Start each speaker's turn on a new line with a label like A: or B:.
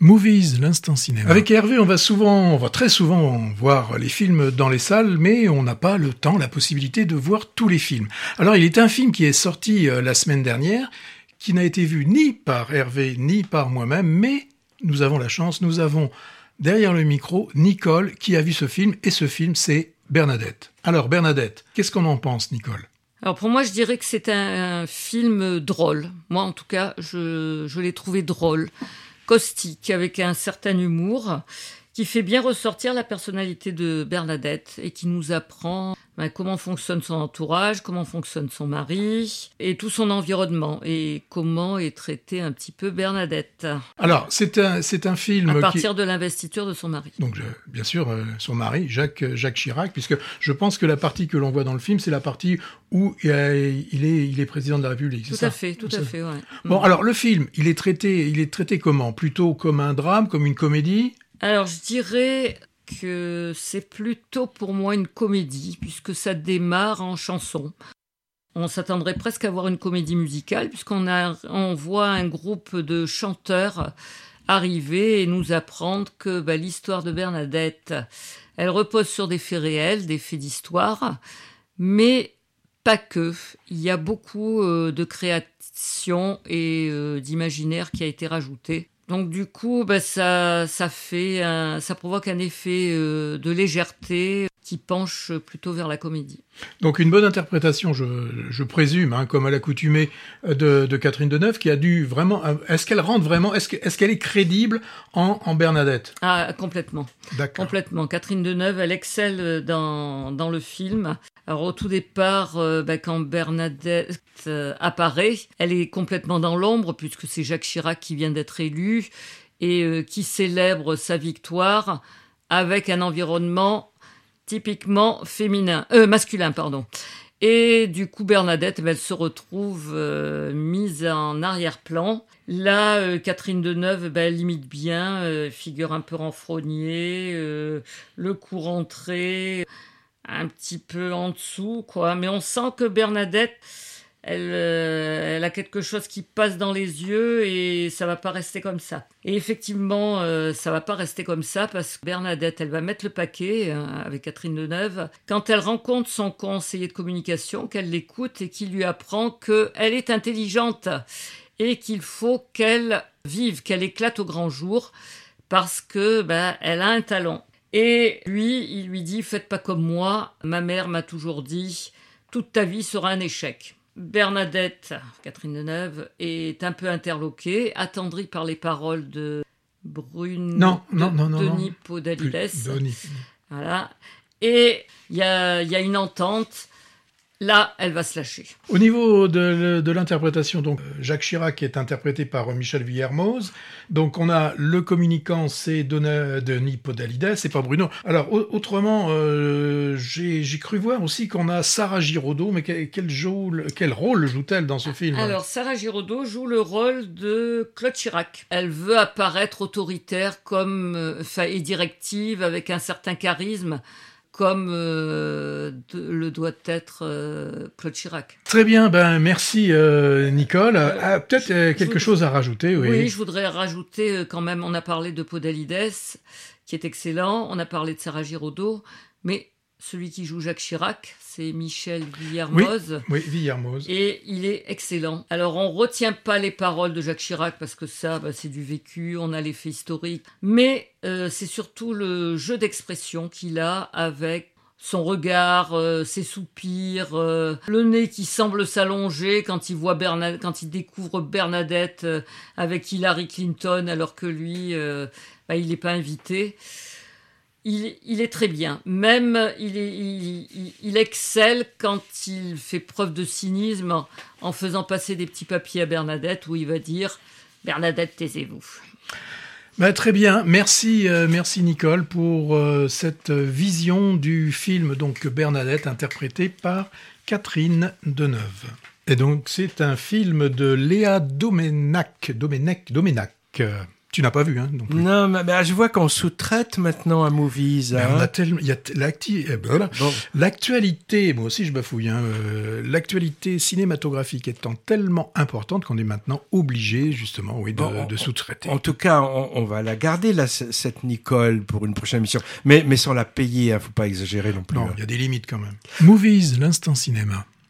A: Movies, l'instant cinéma. Avec Hervé, on va souvent, on va très souvent voir les films dans les salles, mais on n'a pas le temps, la possibilité de voir tous les films. Alors, il est un film qui est sorti euh, la semaine dernière, qui n'a été vu ni par Hervé, ni par moi-même, mais nous avons la chance, nous avons derrière le micro Nicole qui a vu ce film, et ce film, c'est Bernadette. Alors, Bernadette, qu'est-ce qu'on en pense, Nicole?
B: Alors pour moi, je dirais que c'est un, film drôle. Moi, en tout cas, je, je l'ai trouvé drôle caustique, avec un certain humour, qui fait bien ressortir la personnalité de Bernadette et qui nous apprend ben, comment fonctionne son entourage, comment fonctionne son mari et tout son environnement et comment est traitée un petit peu Bernadette.
A: Alors, c'est un, c'est un film.
B: À partir de l'investiture de son mari.
A: Donc, bien sûr, euh, son mari, Jacques, Jacques Chirac, puisque je pense que la partie que l'on voit dans le film, c'est la partie où il est, il est président de la République.
B: Tout à fait, tout à fait, ouais.
A: Bon, alors, le film, il est traité, il est traité comment? Plutôt comme un drame, comme une comédie?
B: Alors je dirais que c'est plutôt pour moi une comédie, puisque ça démarre en chanson. On s'attendrait presque à voir une comédie musicale, puisqu'on on voit un groupe de chanteurs arriver et nous apprendre que bah, l'histoire de Bernadette, elle repose sur des faits réels, des faits d'histoire, mais pas que. Il y a beaucoup euh, de création et euh, d'imaginaire qui a été rajouté. Donc du coup, bah, ça, ça fait, ça provoque un effet euh, de légèreté qui penche plutôt vers la comédie.
A: Donc une bonne interprétation, je, présume, hein, comme à l'accoutumée de, de Catherine Deneuve, qui a dû vraiment. Est-ce qu'elle rentre vraiment Est-ce qu'elle est, crédible en, Bernadette?
B: Ah complètement. D'accord. Complètement. Catherine Deneuve, elle excelle dans, dans le film. Alors au tout départ, euh, bah, quand Bernadette euh, apparaît, elle est complètement dans l'ombre puisque c'est Jacques Chirac qui vient d'être élu et euh, qui célèbre sa victoire avec un environnement typiquement féminin, euh, masculin, pardon. Et du coup, Bernadette, elle se retrouve euh, mise en arrière-plan. Là, euh, Catherine Deneuve, ben, elle limite bien, figure un peu renfrognée, le cou rentré, un petit peu en dessous, quoi. Mais on sent que Bernadette, euh, elle, a quelque chose qui passe dans les yeux et ça va pas rester comme ça. Et effectivement, euh, ça va pas rester comme ça parce que Bernadette, elle va mettre le paquet hein, avec Catherine Deneuve quand elle rencontre son conseiller de communication, qu'elle l'écoute et qui lui apprend qu'elle est intelligente et qu'il faut qu'elle vive, qu'elle éclate au grand jour parce que ben, elle a un talent. Et lui, il lui dit faites pas comme moi. Ma mère m'a toujours dit toute ta vie sera un échec. Bernadette, Catherine Deneuve, est un peu interloquée, attendrie par les paroles de Brune,
A: non, non, non,
B: Denis Podalides. Voilà. Et il y a, y a une entente Là, elle va se lâcher.
A: Au niveau de, l'interprétation, donc Jacques Chirac est interprété par Michel Villermoz. Donc on a le communicant, c'est Denis Podalides, c'est pas Bruno. Alors autrement, euh, j'ai cru voir aussi qu'on a Sarah Giraudot, mais quel, quel rôle joue-t-elle dans ce film?
B: Alors Sarah Giraudot joue le rôle de Claude Chirac. Elle veut apparaître autoritaire comme euh, et directive avec un certain charisme comme euh, le doit être euh, Claude Chirac.
A: Très bien, ben merci euh, Nicole. Ah, peut-être quelque chose à rajouter, oui.
B: Oui, je voudrais rajouter quand même, on a parlé de Podalides, qui est excellent, on a parlé de Sarah Giraudot, mais celui qui joue Jacques Chirac, c'est Michel Villermoz.
A: Oui, oui,
B: Et il est excellent. Alors, on retient pas les paroles de Jacques Chirac parce que ça, bah, c'est du vécu, on a l'effet historique. Mais euh, c'est surtout le jeu d'expression qu'il a avec son regard, euh, ses soupirs, euh, le nez qui semble s'allonger quand il voit Bernadette, quand il découvre Bernadette avec Hillary Clinton alors que lui, bah, il n'est pas invité il, est très bien. Même, il, excelle quand il fait preuve de cynisme en, faisant passer des petits papiers à Bernadette où il va dire Bernadette, taisez-vous.
A: Bah, très bien, merci, euh, merci Nicole pour euh, cette vision du film donc Bernadette interprété par Catherine Deneuve. Et donc c'est un film de Léa Domenac, Domenac, Domenac. Tu n'as pas vu, hein
C: Non, mais, je vois qu'on sous-traite maintenant à Movies.
A: On a tellement, il y a ben, l'actualité, moi aussi je bafouille, hein, euh, l'actualité cinématographique étant tellement importante qu'on est maintenant obligé justement, oui, de, sous-traiter.
C: En tout cas, on, va la garder là, cette Nicole pour une prochaine émission, mais mais sans la payer, ne hein, faut pas exagérer non plus.
A: Non, il y a des limites quand même. Movies, l'instant cinéma.